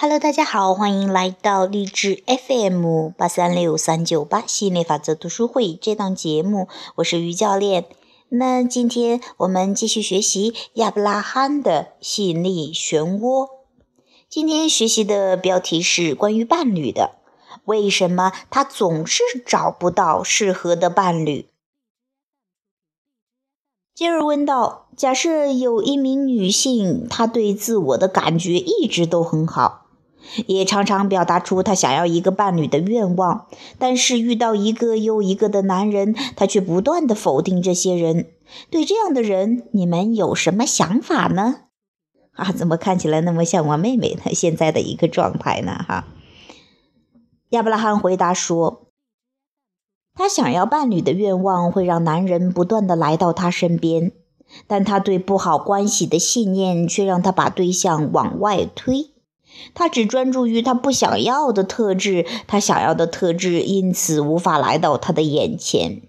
Hello，大家好，欢迎来到励志 FM 八三六三九八吸引力法则读书会这档节目，我是于教练。那今天我们继续学习亚伯拉罕的吸引力漩涡。今天学习的标题是关于伴侣的，为什么他总是找不到适合的伴侣？杰尔问道：“假设有一名女性，她对自我的感觉一直都很好，也常常表达出她想要一个伴侣的愿望，但是遇到一个又一个的男人，她却不断的否定这些人。对这样的人，你们有什么想法呢？啊，怎么看起来那么像我妹妹她现在的一个状态呢？哈，亚伯拉罕回答说。”他想要伴侣的愿望会让男人不断的来到他身边，但他对不好关系的信念却让他把对象往外推。他只专注于他不想要的特质，他想要的特质因此无法来到他的眼前。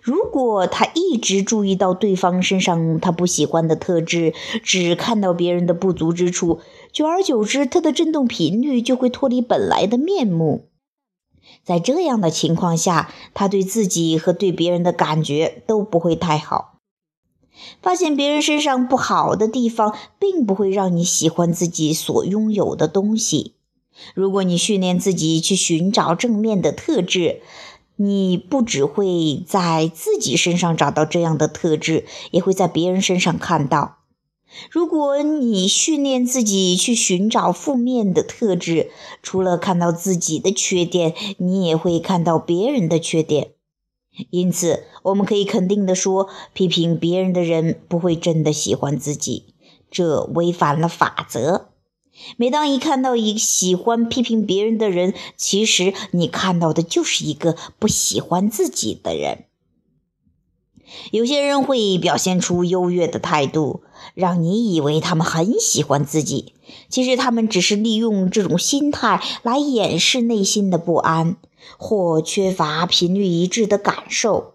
如果他一直注意到对方身上他不喜欢的特质，只看到别人的不足之处，久而久之，他的振动频率就会脱离本来的面目。在这样的情况下，他对自己和对别人的感觉都不会太好。发现别人身上不好的地方，并不会让你喜欢自己所拥有的东西。如果你训练自己去寻找正面的特质，你不只会在自己身上找到这样的特质，也会在别人身上看到。如果你训练自己去寻找负面的特质，除了看到自己的缺点，你也会看到别人的缺点。因此，我们可以肯定地说，批评别人的人不会真的喜欢自己，这违反了法则。每当一看到一喜欢批评别人的人，其实你看到的就是一个不喜欢自己的人。有些人会表现出优越的态度，让你以为他们很喜欢自己。其实他们只是利用这种心态来掩饰内心的不安或缺乏频率一致的感受。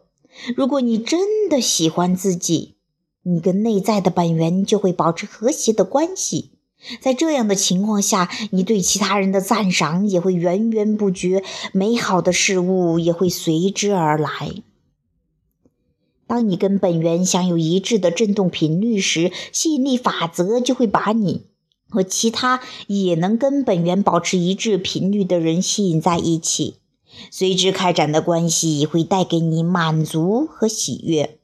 如果你真的喜欢自己，你跟内在的本源就会保持和谐的关系。在这样的情况下，你对其他人的赞赏也会源源不绝，美好的事物也会随之而来。当你跟本源享有一致的振动频率时，吸引力法则就会把你和其他也能跟本源保持一致频率的人吸引在一起，随之开展的关系会带给你满足和喜悦。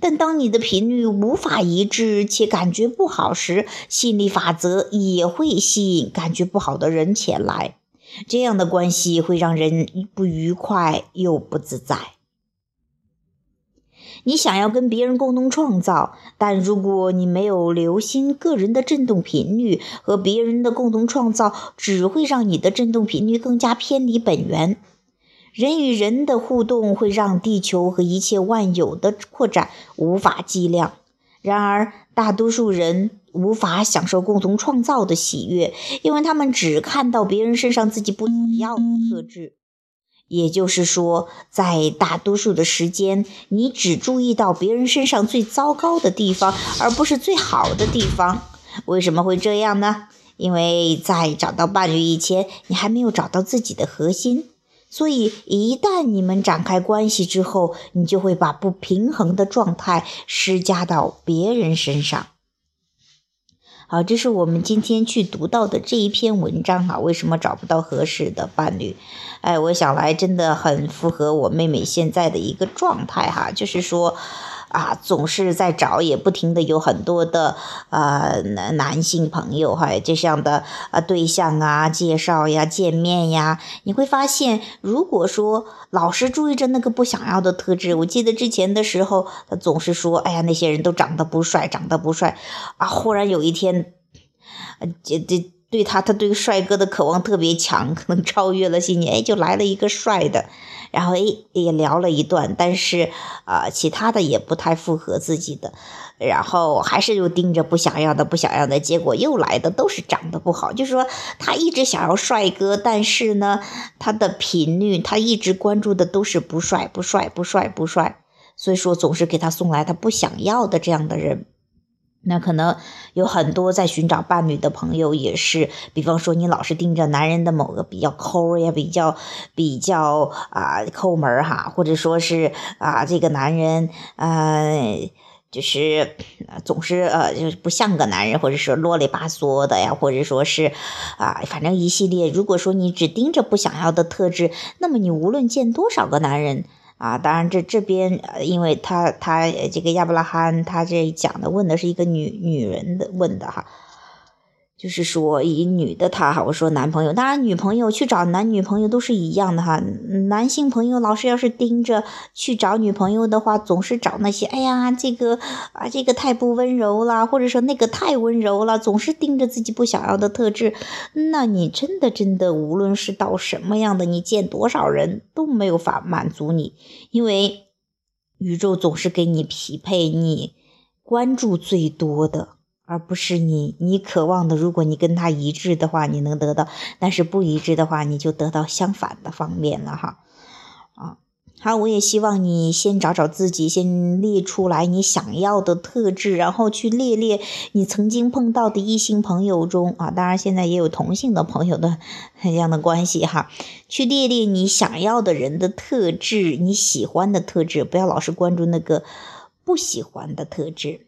但当你的频率无法一致且感觉不好时，吸引力法则也会吸引感觉不好的人前来，这样的关系会让人不愉快又不自在。你想要跟别人共同创造，但如果你没有留心个人的振动频率，和别人的共同创造只会让你的振动频率更加偏离本源。人与人的互动会让地球和一切万有的扩展无法计量。然而，大多数人无法享受共同创造的喜悦，因为他们只看到别人身上自己不想要的特质。也就是说，在大多数的时间，你只注意到别人身上最糟糕的地方，而不是最好的地方。为什么会这样呢？因为在找到伴侣以前，你还没有找到自己的核心。所以，一旦你们展开关系之后，你就会把不平衡的状态施加到别人身上。好，这是我们今天去读到的这一篇文章哈。为什么找不到合适的伴侣？哎，我想来真的很符合我妹妹现在的一个状态哈，就是说。啊，总是在找，也不停的有很多的呃男男性朋友哈，这样的呃对象啊，介绍呀，见面呀，你会发现，如果说老是注意着那个不想要的特质，我记得之前的时候，他总是说，哎呀，那些人都长得不帅，长得不帅，啊，忽然有一天，这这对他，他对帅哥的渴望特别强，可能超越了信念，哎，就来了一个帅的。然后诶也聊了一段，但是啊，其他的也不太符合自己的，然后还是又盯着不想要的，不想要的，结果又来的都是长得不好。就是说，他一直想要帅哥，但是呢，他的频率，他一直关注的都是不帅，不帅，不帅，不帅，所以说总是给他送来他不想要的这样的人。那可能有很多在寻找伴侣的朋友也是，比方说你老是盯着男人的某个比较抠呀，比较比较啊抠门哈，或者说是啊这个男人呃就是总是呃就不像个男人，或者说啰里吧嗦的呀，或者说是啊反正一系列。如果说你只盯着不想要的特质，那么你无论见多少个男人。啊，当然，这这边，因为他他这个亚伯拉罕，他这讲的问的是一个女女人的问的哈。就是说，以女的她哈，我说男朋友，当然女朋友去找男女朋友都是一样的哈。男性朋友老是要是盯着去找女朋友的话，总是找那些，哎呀，这个啊，这个太不温柔了，或者说那个太温柔了，总是盯着自己不想要的特质。那你真的真的，无论是到什么样的，你见多少人都没有法满足你，因为宇宙总是给你匹配你关注最多的。而不是你，你渴望的，如果你跟他一致的话，你能得到；但是不一致的话，你就得到相反的方面了哈。啊，好，我也希望你先找找自己，先列出来你想要的特质，然后去列列你曾经碰到的异性朋友中啊，当然现在也有同性的朋友的这样的关系哈，去列列你想要的人的特质，你喜欢的特质，不要老是关注那个不喜欢的特质。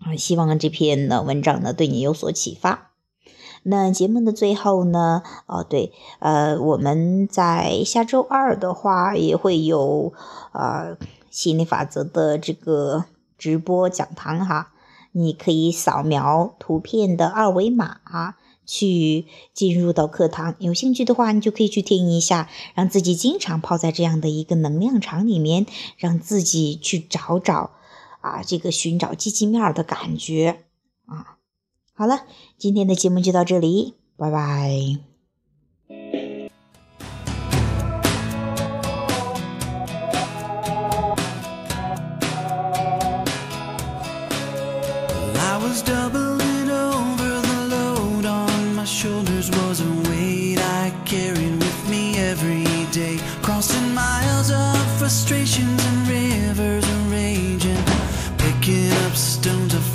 啊，希望这篇的文章呢对你有所启发。那节目的最后呢，哦对，呃，我们在下周二的话也会有呃心理法则的这个直播讲堂哈，你可以扫描图片的二维码去进入到课堂。有兴趣的话，你就可以去听一下，让自己经常泡在这样的一个能量场里面，让自己去找找。啊，这个寻找积极面的感觉啊！好了，今天的节目就到这里，拜拜。capstone to